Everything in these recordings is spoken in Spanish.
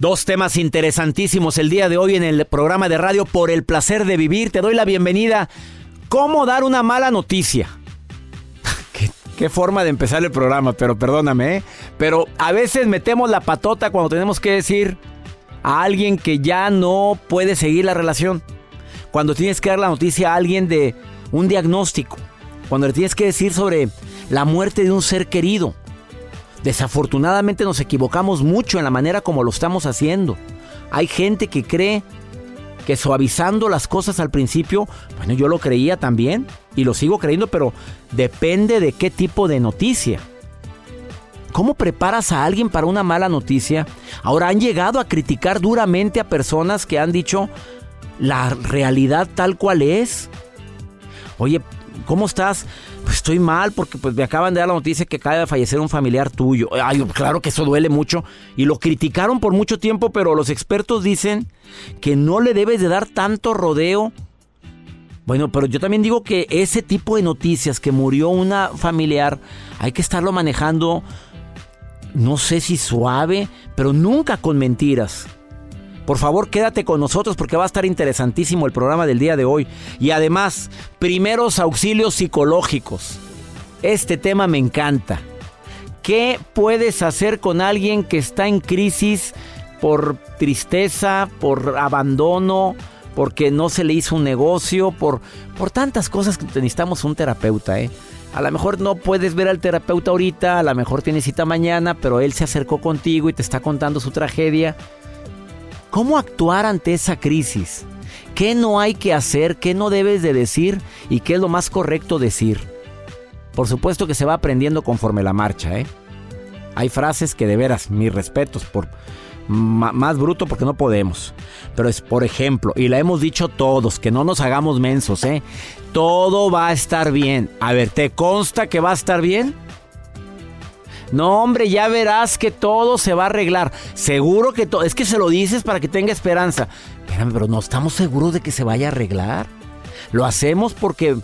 Dos temas interesantísimos el día de hoy en el programa de radio Por el placer de vivir. Te doy la bienvenida. ¿Cómo dar una mala noticia? ¿Qué, forma de empezar el programa, pero perdóname. ¿eh? Pero a veces metemos la patota cuando tenemos que decir a alguien que ya no puede seguir la relación. Cuando tienes que dar la noticia a alguien de un diagnóstico. Cuando le tienes que decir sobre la muerte de un ser querido. Desafortunadamente nos equivocamos mucho en la manera como lo estamos haciendo. Hay gente que cree que suavizando las cosas al principio, bueno, yo lo creía también y lo sigo creyendo, pero depende de qué tipo de noticia. ¿Cómo preparas a alguien para una mala noticia? Ahora han llegado a criticar duramente a personas que han dicho la realidad tal cual es. Oye, ¿cómo estás? Pues estoy mal porque pues me acaban de dar la noticia que acaba de fallecer un familiar tuyo. Ay, claro que eso duele mucho. Y lo criticaron por mucho tiempo, pero los expertos dicen que no le debes de dar tanto rodeo. Bueno, pero yo también digo que ese tipo de noticias que murió una familiar, hay que estarlo manejando, no sé si suave, pero nunca con mentiras. Por favor, quédate con nosotros porque va a estar interesantísimo el programa del día de hoy. Y además, primeros auxilios psicológicos. Este tema me encanta. ¿Qué puedes hacer con alguien que está en crisis por tristeza, por abandono, porque no se le hizo un negocio, por, por tantas cosas que necesitamos un terapeuta, ¿eh? A lo mejor no puedes ver al terapeuta ahorita, a lo mejor tiene cita mañana, pero él se acercó contigo y te está contando su tragedia. ¿Cómo actuar ante esa crisis? ¿Qué no hay que hacer? ¿Qué no debes de decir? ¿Y qué es lo más correcto decir? Por supuesto que se va aprendiendo conforme la marcha, ¿eh? Hay frases que de veras, mis respetos, por más bruto porque no podemos. Pero es, por ejemplo, y la hemos dicho todos, que no nos hagamos mensos, ¿eh? Todo va a estar bien. A ver, ¿te consta que va a estar bien? No, hombre, ya verás que todo se va a arreglar. Seguro que todo. Es que se lo dices para que tenga esperanza. Espérame, pero no estamos seguros de que se vaya a arreglar. Lo hacemos porque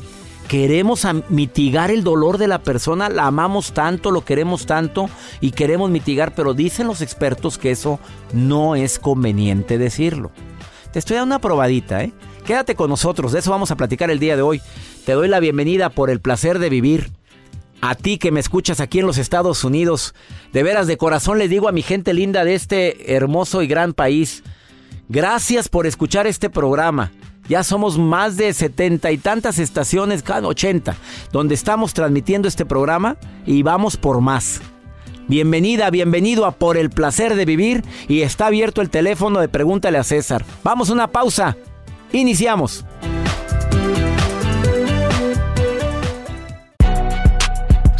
queremos mitigar el dolor de la persona, la amamos tanto, lo queremos tanto y queremos mitigar, pero dicen los expertos que eso no es conveniente decirlo. Te estoy dando una probadita, ¿eh? Quédate con nosotros, de eso vamos a platicar el día de hoy. Te doy la bienvenida por el placer de vivir. A ti que me escuchas aquí en los Estados Unidos, de veras de corazón les digo a mi gente linda de este hermoso y gran país, gracias por escuchar este programa. Ya somos más de setenta y tantas estaciones, cada 80, donde estamos transmitiendo este programa y vamos por más. Bienvenida, bienvenido a Por el Placer de Vivir y está abierto el teléfono de Pregúntale a César. Vamos a una pausa. Iniciamos.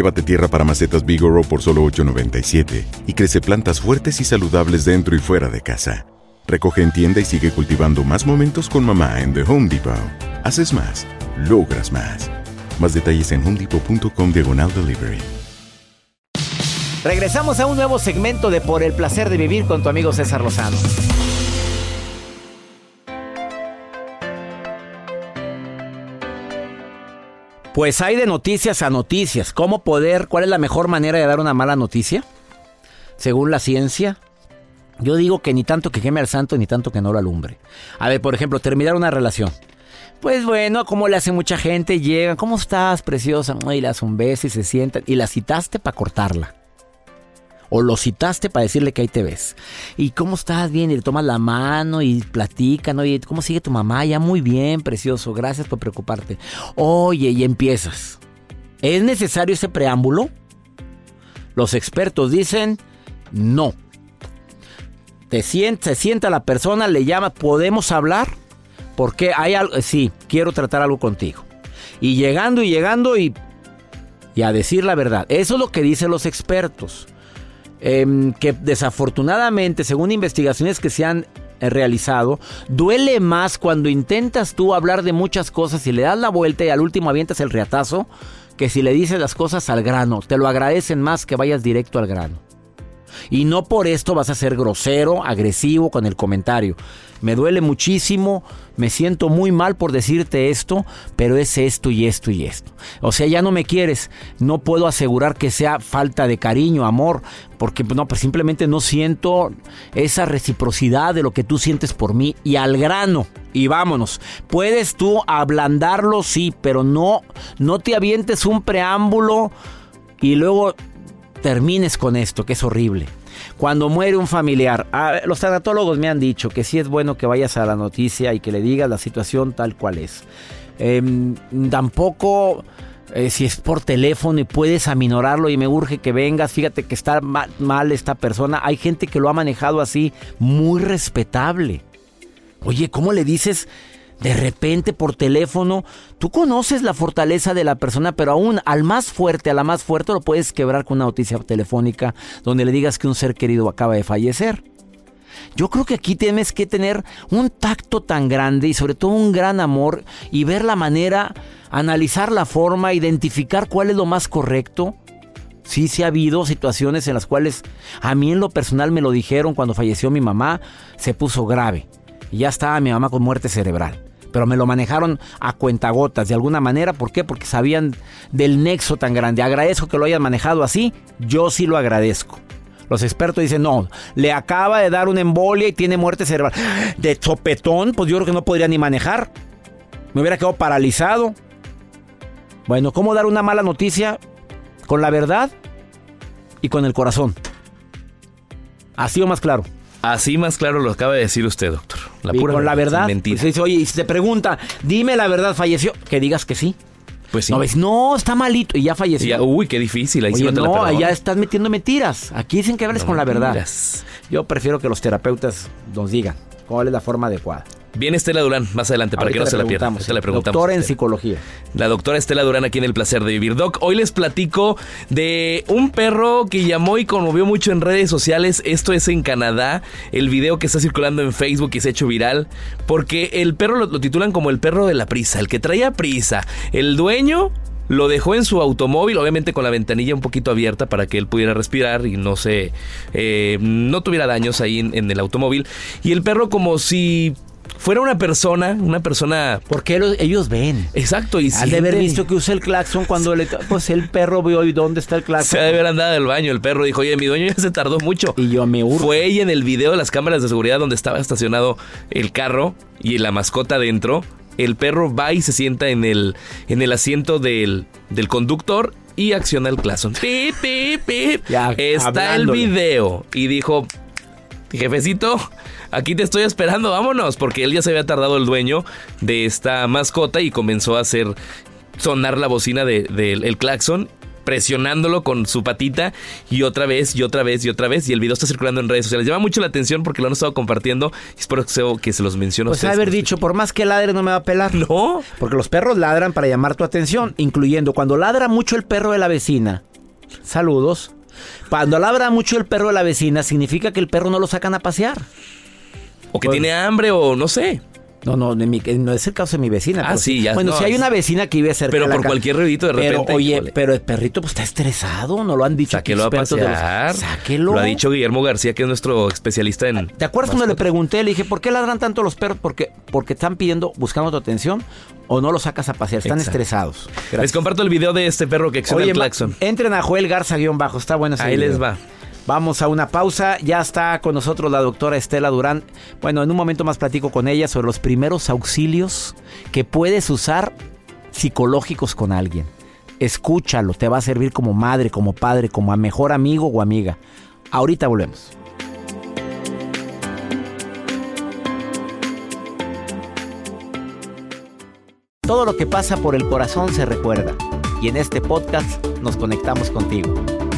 Llévate tierra para macetas Bigoro por solo $8.97 y crece plantas fuertes y saludables dentro y fuera de casa. Recoge en tienda y sigue cultivando más momentos con mamá en The Home Depot. Haces más, logras más. Más detalles en homedepot.com diagonal delivery. Regresamos a un nuevo segmento de Por el placer de vivir con tu amigo César Lozano. Pues hay de noticias a noticias. ¿Cómo poder, cuál es la mejor manera de dar una mala noticia? Según la ciencia, yo digo que ni tanto que queme al santo ni tanto que no lo alumbre. A ver, por ejemplo, terminar una relación. Pues bueno, como le hace mucha gente, llegan, ¿cómo estás, preciosa? Y le das un beso y se sientan. Y la citaste para cortarla. O lo citaste para decirle que ahí te ves. ¿Y cómo estás? Bien, y le tomas la mano y platican. Oye, ¿cómo sigue tu mamá? Ya muy bien, precioso. Gracias por preocuparte. Oye, y empiezas. ¿Es necesario ese preámbulo? Los expertos dicen no. Se sienta la persona, le llama, ¿podemos hablar? Porque hay algo, sí, quiero tratar algo contigo. Y llegando y llegando y, y a decir la verdad. Eso es lo que dicen los expertos. Em, que desafortunadamente, según investigaciones que se han eh, realizado, duele más cuando intentas tú hablar de muchas cosas y le das la vuelta y al último avientas el reatazo, que si le dices las cosas al grano. Te lo agradecen más que vayas directo al grano. Y no por esto vas a ser grosero, agresivo con el comentario. Me duele muchísimo, me siento muy mal por decirte esto, pero es esto y esto y esto. O sea, ya no me quieres, no puedo asegurar que sea falta de cariño, amor, porque no, pues simplemente no siento esa reciprocidad de lo que tú sientes por mí y al grano. Y vámonos. Puedes tú ablandarlo, sí, pero no, no te avientes un preámbulo y luego termines con esto, que es horrible. Cuando muere un familiar, los tanatólogos me han dicho que sí es bueno que vayas a la noticia y que le digas la situación tal cual es. Em, tampoco eh, si es por teléfono y puedes aminorarlo y me urge que vengas, fíjate que está mal esta persona. Hay gente que lo ha manejado así, muy respetable. Oye, ¿cómo le dices? De repente por teléfono, tú conoces la fortaleza de la persona, pero aún al más fuerte, a la más fuerte, lo puedes quebrar con una noticia telefónica donde le digas que un ser querido acaba de fallecer. Yo creo que aquí tienes que tener un tacto tan grande y sobre todo un gran amor y ver la manera, analizar la forma, identificar cuál es lo más correcto. Sí, sí ha habido situaciones en las cuales a mí en lo personal me lo dijeron cuando falleció mi mamá, se puso grave. Y ya estaba mi mamá con muerte cerebral pero me lo manejaron a cuentagotas de alguna manera. ¿Por qué? Porque sabían del nexo tan grande. Agradezco que lo hayan manejado así, yo sí lo agradezco. Los expertos dicen, no, le acaba de dar una embolia y tiene muerte cerebral. De chopetón, pues yo creo que no podría ni manejar. Me hubiera quedado paralizado. Bueno, ¿cómo dar una mala noticia? Con la verdad y con el corazón. Así o más claro. Así más claro lo acaba de decir usted, doctor. La pura con la verdad. Mentira. Pues oye, y si te pregunta, dime la verdad, falleció, que digas que sí. Pues sí. No, ves, no, está malito y ya falleció. uy, qué difícil. Ahí Oye, no, ya estás metiendo mentiras. Aquí dicen que hables con la verdad. Yo prefiero que los terapeutas nos digan cuál es la forma adecuada. Viene Estela Durán más adelante para que no se la pierda. Se le preguntamos. Doctora en psicología. La doctora Estela Durán aquí en El Placer de Vivir. Doc, hoy les platico de un perro que llamó y conmovió mucho en redes sociales. Esto es en Canadá. El video que está circulando en Facebook y se ha hecho viral. Porque el perro lo, lo titulan como el perro de la prisa, el que traía prisa. El dueño lo dejó en su automóvil, obviamente con la ventanilla un poquito abierta para que él pudiera respirar y no se eh, no tuviera daños ahí en, en, el automóvil. Y el perro como si fuera una persona, una persona... Porque ellos ven. Exacto. Y Al de haber visto que usa el claxon cuando le... Pues el perro vio y dónde está el claxon. Se debe haber andado del baño. El perro dijo, oye, mi dueño ya se tardó mucho. Y yo me urgo. Fue ella en el video de las cámaras de seguridad donde estaba estacionado el carro y la mascota dentro. El perro va y se sienta en el, en el asiento del, del conductor y acciona el claxon. Pip, pip, pip. Ya, está el video. Y dijo, jefecito, aquí te estoy esperando, vámonos, porque él ya se había tardado el dueño de esta mascota y comenzó a hacer sonar la bocina del de, el claxon presionándolo con su patita y otra vez y otra vez y otra vez y el video está circulando en redes sociales. Llama mucho la atención porque lo han estado compartiendo y espero que se los menciono. Pues haber dicho, por más que ladre no me va a pelar. No. Porque los perros ladran para llamar tu atención, incluyendo cuando ladra mucho el perro de la vecina. Saludos. Cuando ladra mucho el perro de la vecina significa que el perro no lo sacan a pasear. O que tiene hambre o no sé. No, no, no es el caso de mi vecina. Ah, sí, ya. Bueno, si hay una vecina que vive cerca Pero por cualquier ruidito de repente. Pero, oye, híjole. pero el perrito pues está estresado, ¿no lo han dicho? Sáquelo a de los- pasear. Sáquelo. Lo ha dicho Guillermo García, que es nuestro especialista en. ¿Te acuerdas cuando le pregunté? Le dije, ¿por qué ladran tanto los perros? Porque, porque están pidiendo, buscando tu atención o no los sacas a pasear. Están Exacto. estresados. Les Gracias. comparto el video de este perro que Oye, el claxon. entren a Joel Garza guion bajo, está bueno ese Ahí video. les va. Vamos a una pausa, ya está con nosotros la doctora Estela Durán. Bueno, en un momento más platico con ella sobre los primeros auxilios que puedes usar psicológicos con alguien. Escúchalo, te va a servir como madre, como padre, como mejor amigo o amiga. Ahorita volvemos. Todo lo que pasa por el corazón se recuerda y en este podcast nos conectamos contigo.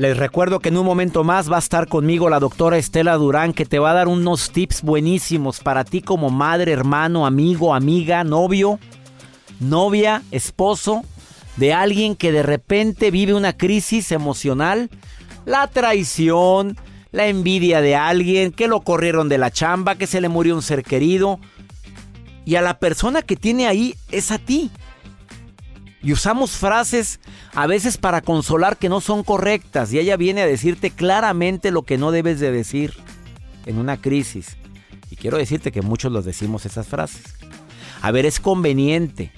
Les recuerdo que en un momento más va a estar conmigo la doctora Estela Durán que te va a dar unos tips buenísimos para ti como madre, hermano, amigo, amiga, novio, novia, esposo de alguien que de repente vive una crisis emocional, la traición, la envidia de alguien, que lo corrieron de la chamba, que se le murió un ser querido. Y a la persona que tiene ahí es a ti. Y usamos frases a veces para consolar que no son correctas. Y ella viene a decirte claramente lo que no debes de decir en una crisis. Y quiero decirte que muchos los decimos esas frases. A ver, es conveniente.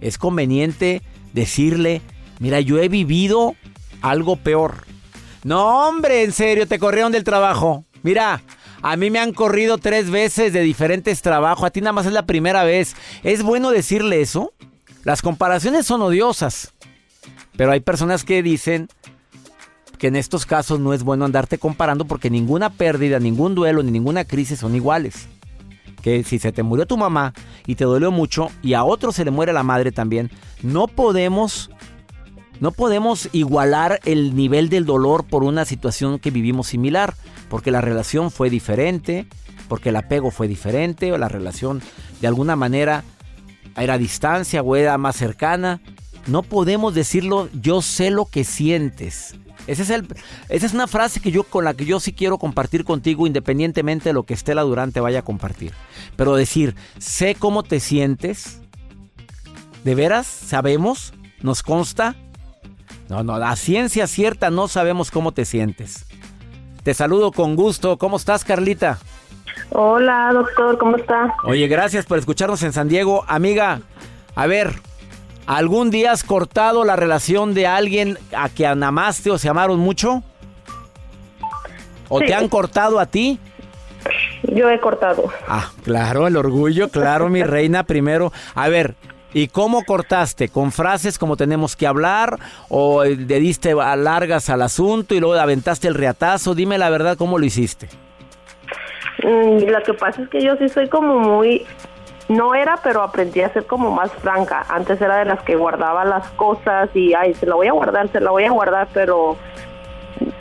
Es conveniente decirle, mira, yo he vivido algo peor. No, hombre, en serio, te corrieron del trabajo. Mira, a mí me han corrido tres veces de diferentes trabajos. A ti nada más es la primera vez. ¿Es bueno decirle eso? Las comparaciones son odiosas. Pero hay personas que dicen que en estos casos no es bueno andarte comparando porque ninguna pérdida, ningún duelo ni ninguna crisis son iguales. Que si se te murió tu mamá y te dolió mucho y a otro se le muere la madre también, no podemos no podemos igualar el nivel del dolor por una situación que vivimos similar, porque la relación fue diferente, porque el apego fue diferente, o la relación de alguna manera era distancia o era más cercana. No podemos decirlo, yo sé lo que sientes. Es el, esa es una frase que yo, con la que yo sí quiero compartir contigo, independientemente de lo que Estela Durante vaya a compartir. Pero decir, sé cómo te sientes. ¿De veras? ¿Sabemos? ¿Nos consta? No, no, la ciencia cierta no sabemos cómo te sientes. Te saludo con gusto. ¿Cómo estás, Carlita? Hola, doctor, ¿cómo está? Oye, gracias por escucharnos en San Diego. Amiga, a ver, ¿algún día has cortado la relación de alguien a que amaste o se amaron mucho? ¿O Sí. te han cortado a ti? Yo he cortado. Ah, claro, el orgullo, claro, mi reina, primero. A ver, ¿y cómo cortaste? ¿Con frases como tenemos que hablar? ¿O le diste largas al asunto y luego aventaste el reatazo? Dime la verdad, ¿cómo lo hiciste? Mm, Lo que pasa es que yo sí soy como muy... No era, pero aprendí a ser como más franca. Antes era de las que guardaba las cosas y, ay, se la voy a guardar, se la voy a guardar, pero...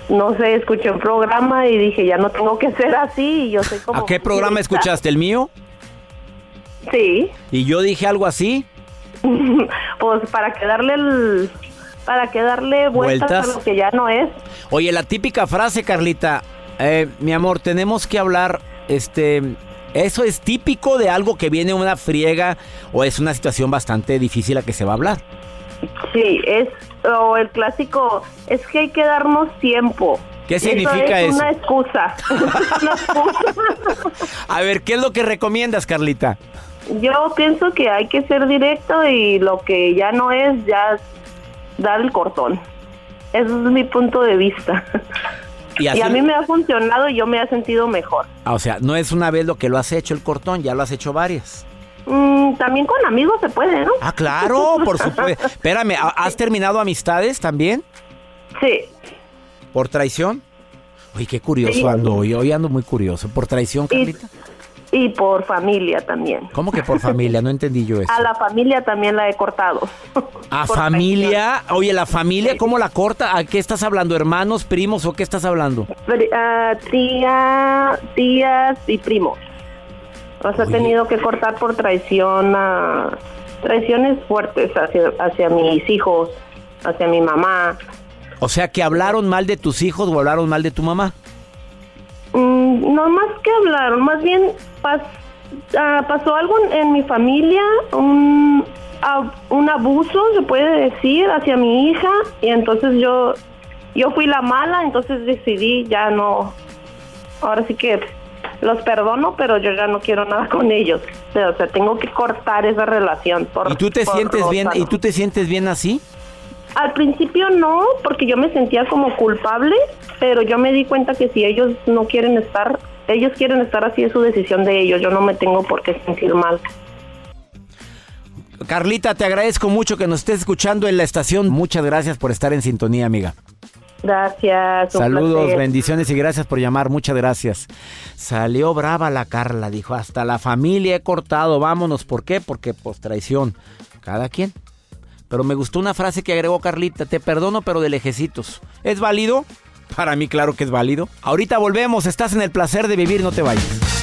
No sé, escuché un programa y dije, ya no tengo que ser así y yo soy como... ¿A qué programa escuchaste? ¿El mío? Sí, ¿Y yo dije algo así? pues para que darle el... Para que darle vueltas, ¿Vueltas? a lo que ya no es. Oye, la típica frase, Carlita. Eh, mi amor, tenemos que hablar, este... ¿Eso es típico de algo que viene una friega o es una situación bastante difícil a que se va a hablar? Sí, es o el clásico, es que hay que darnos tiempo. ¿Qué significa es eso? Una excusa. Una excusa. A ver, ¿qué es lo que recomiendas, Carlita? Yo pienso que hay que ser directo y lo que ya no es, ya dar el cortón. Ese es mi punto de vista. Y a mí me ha funcionado y yo me he sentido mejor. Ah, o sea, no es una vez lo que lo has hecho el cortón, ya lo has hecho varias. Mm, también con amigos se puede, ¿no? Ah, claro, por supuesto. Espérame, ¿ha- ¿has terminado amistades también? Sí. ¿Por traición? Uy, qué curioso Sí. ando hoy. Hoy ando muy curioso. ¿Por traición, Carlita? y por familia también. ¿Cómo que por familia? No entendí yo eso. A la familia también la he cortado. ¿A familia? Oye, ¿la familia cómo la corta? ¿A qué estás hablando? ¿Hermanos, primos o qué estás hablando? Ah, tía, tías y primos. Los he tenido que cortar por traición, a traiciones fuertes hacia, hacia mis hijos, hacia mi mamá. O sea, que hablaron mal de tus hijos o hablaron mal de tu mamá. Mm, no más que hablar, más bien pas- ah, pasó algo en, mi familia, un, a- un abuso, se puede decir, hacia mi hija, y entonces yo, yo fui la mala, entonces decidí ya no, ahora sí que los perdono, pero yo ya no quiero nada con ellos. O sea, tengo que cortar esa relación. Por, ¿Y tú te sientes bien? ¿Y tú te sientes bien así? Al principio no, porque yo me sentía como culpable, pero yo me di cuenta que si ellos no quieren estar, ellos quieren estar así es su decisión de ellos, yo no me tengo por qué sentir mal. Carlita, te agradezco mucho que nos estés escuchando en la estación. Muchas gracias por estar en sintonía, amiga. Gracias. un Saludos, placer. bendiciones y gracias por llamar. Muchas gracias. Salió brava la Carla, dijo, hasta la familia he cortado, vámonos. ¿Por qué? Porque pues traición. Cada quien. Pero me gustó una frase que agregó Carlita, te perdono pero de lejecitos. ¿Es válido? Para mí claro que es válido. Ahorita volvemos, estás en el placer de vivir, no te vayas.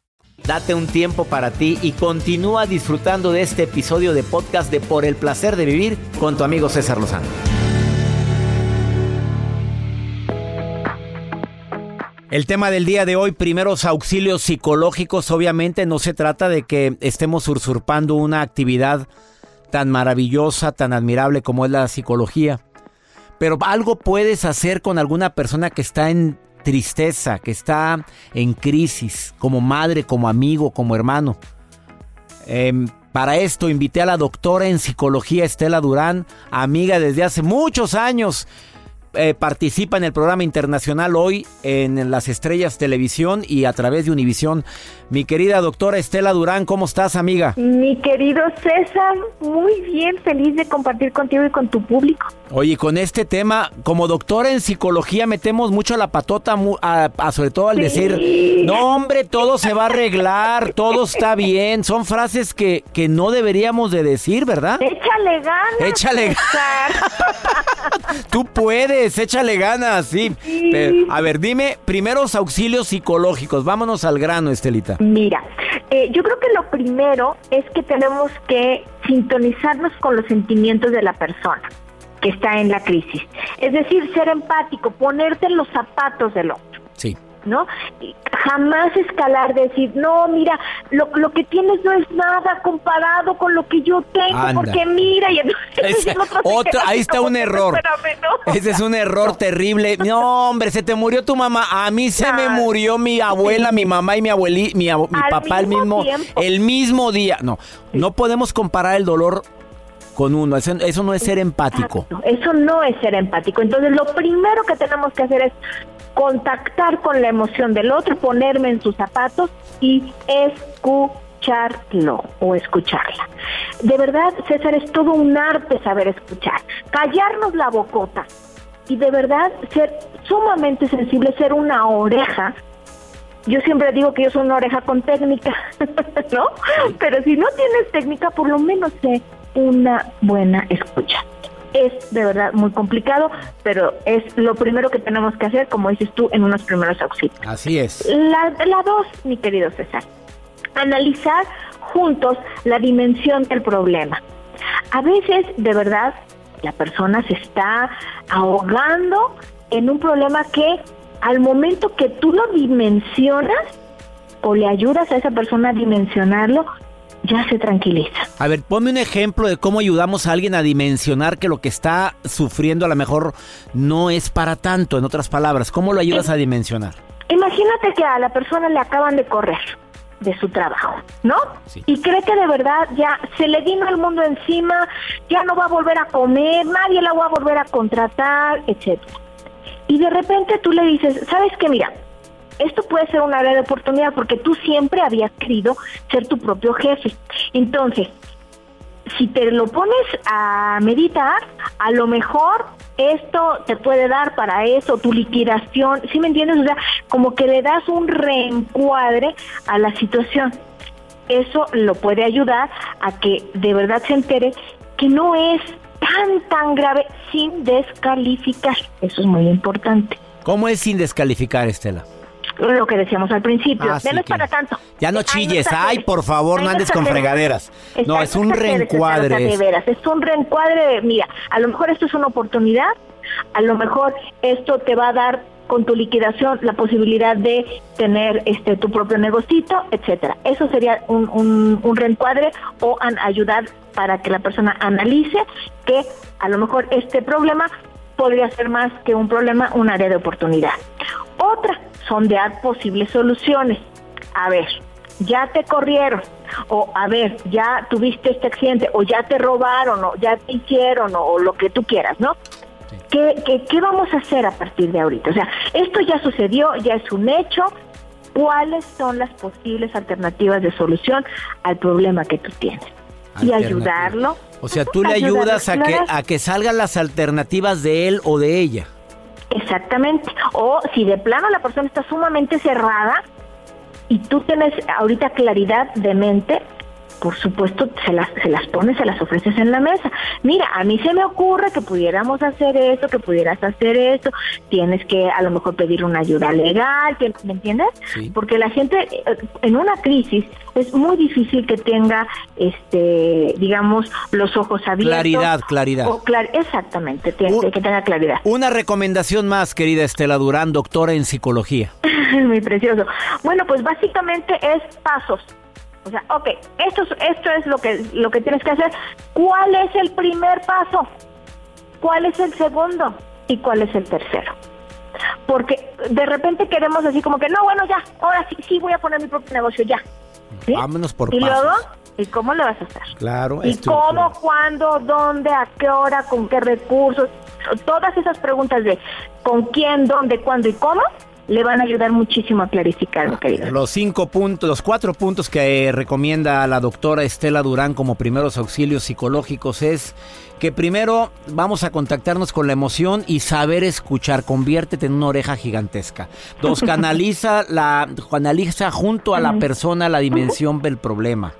Date un tiempo para ti y continúa disfrutando de este episodio de podcast de Por el placer de vivir con tu amigo César Lozano. El tema del día de hoy, primeros auxilios psicológicos, obviamente no se trata de que estemos usurpando una actividad tan maravillosa, tan admirable como es la psicología. Pero algo puedes hacer con alguna persona que está en tristeza, que está en crisis, como madre, como amigo, como hermano. Em, para esto invité a la doctora en psicología Estela Durán, amiga desde hace muchos años. Eh, participa en el programa internacional hoy en Las Estrellas Televisión y a través de Univisión. Mi querida doctora Estela Durán, ¿cómo estás, amiga? Mi querido César, muy bien, feliz de compartir contigo y con tu público. Oye, con este tema, como doctora en psicología, metemos mucho la patota, a- a- sobre todo al Sí. decir, no hombre, todo se va a arreglar, todo está bien. Son frases que, que no deberíamos de decir, ¿verdad? Échale ganas. Échale César. Tú puedes. Puedes, échale ganas, sí. Pero, a ver, dime, primeros auxilios psicológicos. Vámonos al grano, Estelita. Mira, eh, yo creo que lo primero es que tenemos que sintonizarnos con los sentimientos de la persona que está en la crisis. Es decir, ser empático, ponerte en los zapatos del otro. Sí. ¿No? Jamás escalar, decir, no, mira, lo, lo que tienes no es nada comparado con lo que yo tengo, Anda. porque mira, y entonces otro ahí está un error. espérame, no. Ese es un error terrible. No, hombre, se te murió tu mamá. A mí se me murió mi abuela, mi mamá y mi abuelita, mi, abu- mi papá el mismo mismo, tiempo. el mismo día. No, no podemos comparar el dolor con uno. Eso, eso no es ser empático. Eso no es ser empático. Entonces, lo primero que tenemos que hacer es contactar con la emoción del otro, ponerme en sus zapatos y escucharlo o escucharla. De verdad, César, es todo un arte saber escuchar. Callarnos la bocota y de verdad ser sumamente sensible, ser una oreja yo siempre digo que yo soy una oreja con técnica, ¿no? Pero si no tienes técnica, por lo menos sé una buena escucha. Es de verdad muy complicado, pero es lo primero que tenemos que hacer, como dices tú, en unos primeros auxilios. Así es. La, la dos, mi querido César, analizar juntos la dimensión del problema. A veces, de verdad, la persona se está ahogando en un problema que al momento que tú lo dimensionas o le ayudas a esa persona a dimensionarlo, ya se tranquiliza. A ver, ponme un ejemplo de cómo ayudamos a alguien a dimensionar que lo que está sufriendo a lo mejor no es para tanto, en otras palabras. ¿Cómo lo ayudas a dimensionar? Imagínate que a la persona le acaban de correr de su trabajo, ¿no? Y cree que de verdad ya se le vino el mundo encima, ya no va a volver a comer, nadie la va a volver a contratar, etcétera. Y de repente tú le dices, ¿sabes qué? Mira, esto puede ser una de oportunidad porque tú siempre habías querido ser tu propio jefe. Entonces, si te lo pones a meditar, a lo mejor esto te puede dar para eso, tu liquidación, ¿sí me entiendes? O sea, como que le das un reencuadre a la situación. Eso lo puede ayudar a que de verdad se entere que no es tan, tan grave sin descalificar. Eso es muy importante. ¿Cómo es sin descalificar, Estela? Lo que decíamos al principio, Ah, sí, que- para tanto. Ya no chilles, ay, por favor, no andes con fregaderas. No, es un reencuadre. de es- veras, es un reencuadre. Mira, a lo mejor esto es una oportunidad, a lo mejor esto te va a dar con tu liquidación la posibilidad de tener este tu propio negocito, etcétera. Eso sería un, un, un reencuadre o an- ayudar para que la persona analice que a lo mejor este problema podría ser más que un problema, un área de oportunidad. Otra, sondear posibles soluciones. A ver, ya te corrieron, o a ver, ya tuviste este accidente, o ya te robaron, o ya te hicieron, o, lo que tú quieras, ¿no? ¿Qué, qué, qué vamos a hacer a partir de ahorita? O sea, esto ya sucedió, ya es un hecho. ¿Cuáles son las posibles alternativas de solución al problema que tú tienes? Y ayudarlo. O sea, tú le ayudas a que, a que salgan las alternativas de él o de ella. Exactamente. O si de plano la persona está sumamente cerrada y tú tienes ahorita claridad de mente, por supuesto se las, se las pones, se las ofreces en la mesa. Mira, a mí se me ocurre que pudiéramos hacer esto, que pudieras hacer esto, tienes que a lo mejor pedir una ayuda legal, que- ¿me entiendes? Porque la gente eh, en una crisis es muy difícil que tenga, este, digamos, los ojos abiertos. Claridad, claridad. O clar- exactamente, tiene- que tenga claridad. Una recomendación más, querida Estela Durán, doctora en psicología. Muy precioso. Bueno, pues básicamente es pasos. O sea, ok, esto, es- esto es lo que, lo que tienes que hacer. ¿Cuál es el primer paso? ¿Cuál es el segundo? ¿Y cuál es el tercero? Porque de repente queremos así como que, no, bueno, ya, ahora sí, sí voy a poner mi propio negocio, ya. ¿Sí? Vámonos por y pasos. luego, ¿y cómo lo vas a hacer? Claro, ¿Y cómo, cuándo, dónde, a qué hora, con qué recursos? Todas esas preguntas de con quién, dónde, cuándo y cómo le van a ayudar muchísimo a clarificar, mi querido. Los cinco puntos, los cuatro puntos que recomienda la doctora Estela Durán como primeros auxilios psicológicos es que primero vamos a contactarnos con la emoción y saber escuchar, conviértete en una oreja gigantesca. Dos, canaliza la, canaliza junto a la persona la dimensión del problema.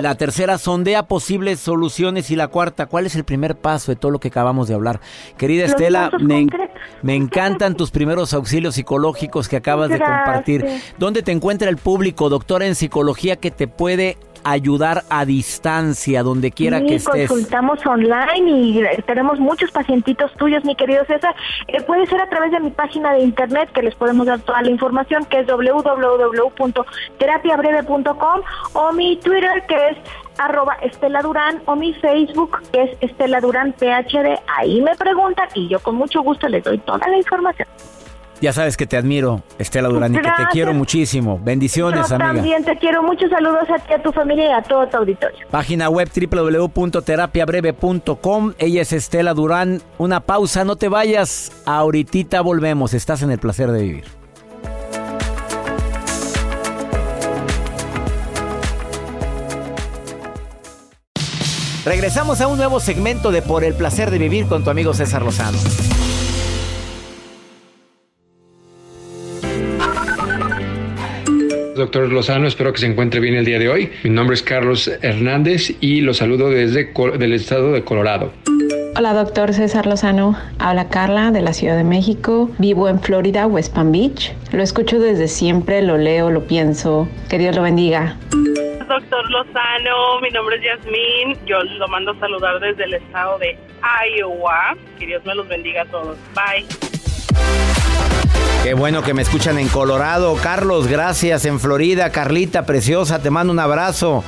La tercera, sondea posibles soluciones. Y la cuarta, ¿cuál es el primer paso de todo lo que acabamos de hablar? Querida Los Estela, me, en- concretos. me encantan tus primeros auxilios psicológicos que acabas de compartir. ¿Dónde te encuentra el público, doctora en psicología, que te puede ayudar a distancia, donde quiera Sí, que estés? consultamos online y tenemos muchos pacientitos tuyos, mi querido César. Eh, puede ser a través de mi página de internet que les podemos dar toda la información, que es www.terapiabreve.com o mi Twitter, que es arroba Estela Durán o mi Facebook, que es Estela Durán PhD. Ahí me preguntan y yo con mucho gusto les doy toda la información. Ya sabes que te admiro, Estela Durán, y que te quiero muchísimo. Bendiciones, Yo amiga. también te quiero. Muchos saludos a ti, a tu familia y a todo tu auditorio. Página web www.terapiabreve.com. Ella es Estela Durán. Una pausa, no te vayas. Ahorita volvemos. Estás en el placer de vivir. Regresamos a un nuevo segmento de Por el placer de vivir con tu amigo César Lozano. Doctor Lozano, espero que se encuentre bien el día de hoy. Mi nombre es Carlos Hernández y lo saludo desde del estado de Colorado. Hola, doctor César Lozano. Habla Carla de la Ciudad de México. Vivo en Florida, West Palm Beach. Lo escucho desde siempre, lo leo, lo pienso. Que Dios lo bendiga. Doctor Lozano, mi nombre es Yasmín. Yo lo mando a saludar desde el estado de Iowa. Que Dios me los bendiga a todos. Bye. Qué bueno que me escuchan en Colorado. Carlos, gracias. En Florida, Carlita, preciosa, te mando un abrazo.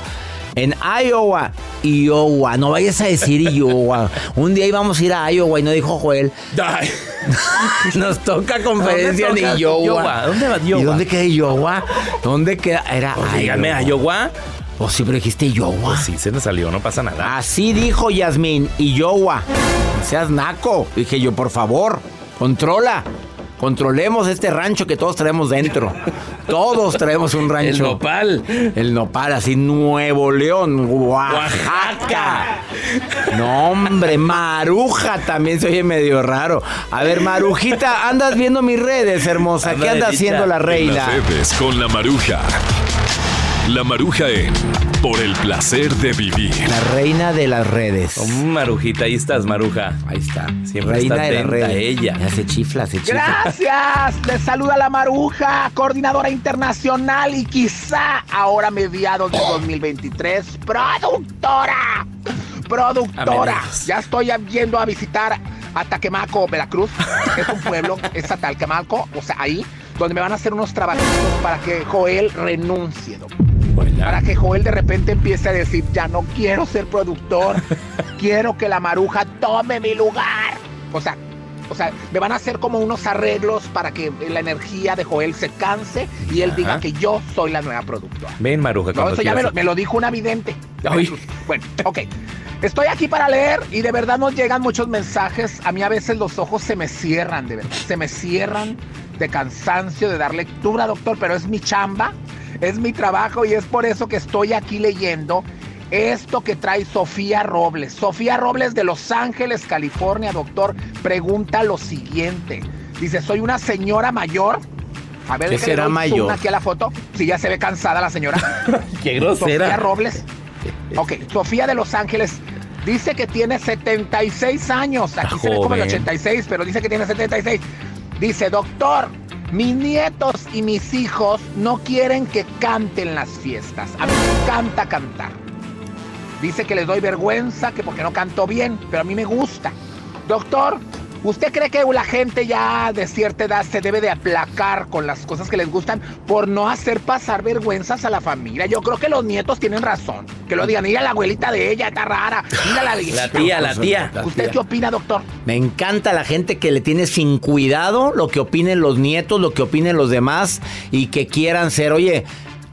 En Iowa, Iowa, no vayas a decir Iowa. Un día íbamos a ir a Iowa y no dijo Joel. Nos toca conferencia ¿Dónde en? Iowa. Iowa. ¿Dónde va Iowa? ¿Y dónde queda Iowa? ¿Dónde queda? Era Pues dígame, ¿Iowa? Pues sí, pero dijiste Iowa. Pues sí, se me salió, no pasa nada. Así dijo Yasmín, Iowa. No seas naco. Dije yo, por favor, controla. Controlemos este rancho que todos traemos dentro. Todos traemos un rancho. El nopal. El nopal, así Nuevo León, Oaxaca. No, hombre, Maruja también se oye medio raro. A ver, Marujita, andas viendo mis redes, hermosa. ¿Qué anda haciendo la En reina? las redes con la maruja. La maruja en Por el placer de vivir. La reina de las redes. Oh, Marujita, ahí estás, Maruja. Ahí está. Siempre reina está de las redes. ella. Ya se chifla, se chifla. Gracias, les saluda la Maruja, coordinadora internacional y quizá ahora mediados de 2023, productora. Productora. Ya estoy yendo a visitar a Taquemaco, Veracruz. Es un pueblo, es a Taquemaco, o sea, ahí, donde me van a hacer unos trabajitos para que Joel renuncie, doctor. Para que Joel de repente empiece a decir, ya no quiero ser productor, quiero que la maruja tome mi lugar. O sea, o sea, me van a hacer como unos arreglos para que la energía de Joel se canse y él Ajá. diga que yo soy la nueva productora. Ven, Maruja, No, eso ya me lo, me lo dijo una vidente. Ay. Bueno, ok. Estoy aquí para leer y de verdad nos llegan muchos mensajes. A mí a veces los ojos se me cierran, de verdad. Se me cierran de cansancio de dar lectura, doctor, pero es mi chamba, es mi trabajo y es por eso que estoy aquí leyendo esto que trae Sofía Robles. Sofía Robles de Los Ángeles, California, doctor, pregunta lo siguiente. Dice, soy una señora mayor. A ver, ¿Qué será mayor? Aquí a la foto. Si ya se ve cansada la señora. Qué grosera. Sofía Robles. Ok, Sofía de Los Ángeles. Dice que tiene 76 años. Aquí se ve como el joven. 86, pero dice que tiene 76. Dice, doctor, mis nietos y mis hijos no quieren que canten las fiestas. A mí me encanta cantar. Dice que les doy vergüenza, que porque no canto bien, pero a mí me gusta. Doctor, ¿usted cree que la gente ya de cierta edad se debe de aplacar con las cosas que les gustan por no hacer pasar vergüenzas a la familia? Yo creo que los nietos tienen razón. Que lo digan, mira la abuelita de ella, está rara. Mira la La tía, la tía. ¿Usted qué opina, doctor? Me encanta la gente que le tiene sin cuidado lo que opinen los nietos, lo que opinen los demás y que quieran ser, oye,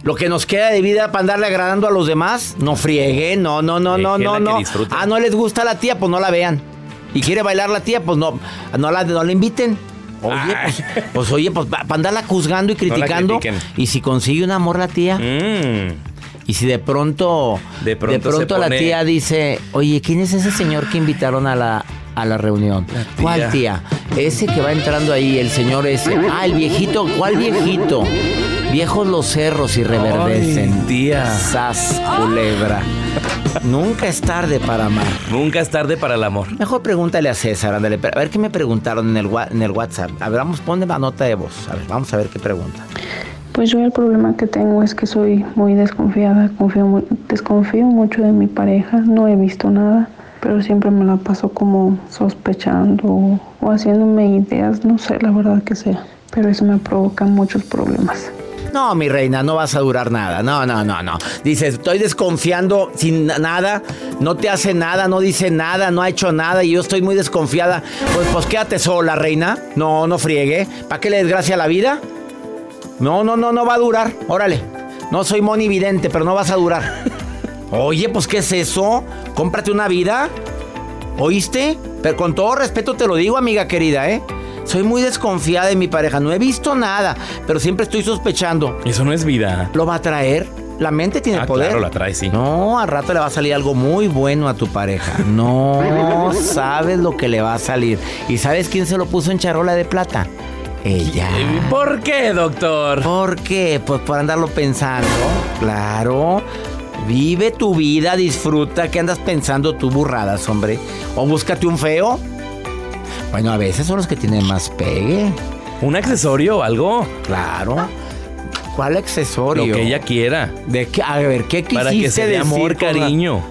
lo que nos queda de vida para andarle agradando a los demás, no friegue, no, no, no, no, no, no. Ah, no les gusta la tía, pues no la vean. Y quiere bailar la tía, pues no, no la, no la inviten. Oye, pues, pues, oye, pues para andarla juzgando y la criticando. y si consigue un amor la tía. Mm. Y si de pronto, De pronto se la pone- tía dice, oye, ¿quién es ese señor que invitaron a la, a la reunión? ¿Cuál tía? Ese que va entrando ahí, el señor ese. Ah, el viejito, ¿cuál viejito? Viejos los cerros y reverdecen. Ay, tía. Sas, culebra. Nunca es tarde para amar. Nunca es tarde para el amor. Mejor pregúntale a César, ándale. A ver qué me preguntaron en el, en el WhatsApp. A ver, vamos, ponle la nota de voz. A ver, vamos a ver qué pregunta. Pues yo el problema que tengo es que soy muy desconfiada, confío mu- desconfío mucho de mi pareja, no he visto nada, pero siempre me la paso como sospechando o, o haciéndome ideas, no sé la verdad que sea, pero eso me provoca muchos problemas. No, mi reina, no vas a durar nada. No, no, no, no. Dices, estoy desconfiando sin na- nada, no te hace nada, no dice nada, no ha hecho nada y yo estoy muy desconfiada. Pues, pues quédate sola, reina. No, no friegue. ¿Para qué le desgracia la vida? No, no, no, no va a durar. Órale. No soy Moni Vidente, pero no vas a durar. Oye, pues ¿qué es eso? Cómprate una vida. ¿Oíste? Pero con todo respeto te lo digo, amiga querida, ¿eh? Soy muy desconfiada de mi pareja. No he visto nada, pero siempre estoy sospechando. Eso no es vida. ¿Lo va a traer? La mente tiene Ah, poder. claro, la trae, sí. No, al rato le va a salir algo muy bueno a tu pareja. No sabes lo que le va a salir. ¿Y sabes quién se lo puso en charola de plata? Ella. ¿Por qué, doctor? ¿Por qué? Pues por andarlo pensando. Claro. Vive tu vida, disfruta. ¿Qué andas pensando tú burradas, hombre? O búscate un feo. Bueno, a veces son los que tienen más pegue. ¿Un accesorio o algo? Claro. ¿Cuál accesorio? Lo que ella quiera. ¿De qué? A ver, ¿qué quisiste Para que se dé amor, cariño.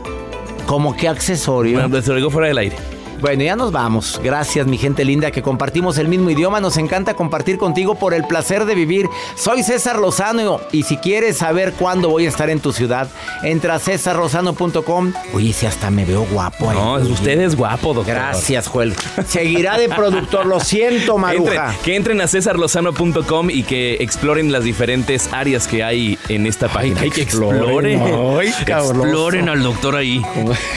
¿Cómo qué accesorio? Bueno, te lo digo fuera del aire. Bueno, ya nos vamos. Gracias, mi gente linda, que compartimos el mismo idioma. Nos encanta compartir contigo por el placer de vivir. Soy César Lozano y si quieres saber cuándo voy a estar en tu ciudad, entra a cesarlozano.com. Oye, si hasta me veo guapo ahí. No, usted es guapo, doctor. Gracias, Joel. Seguirá de productor. Lo siento, Maruja. Entren- que entren a cesarlozano.com y que exploren las diferentes áreas que hay en esta página. que Hay que exploren. Ay, exploren al doctor ahí.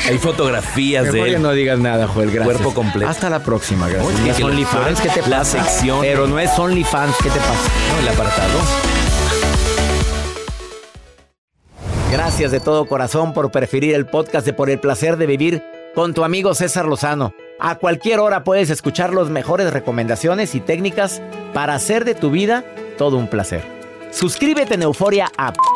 Hay fotografías Mejor de que él. no digas nada, Joel. Gracias. Cuerpo completo. Hasta la próxima, gracias. Oye, OnlyFans, ¿qué te la sección. Pero no es OnlyFans, ¿qué te pasa? No, el apartado. Gracias de todo corazón por preferir el podcast de Por el placer de vivir con tu amigo César Lozano. A cualquier hora puedes escuchar las mejores recomendaciones y técnicas para hacer de tu vida todo un placer. Suscríbete en Euforia App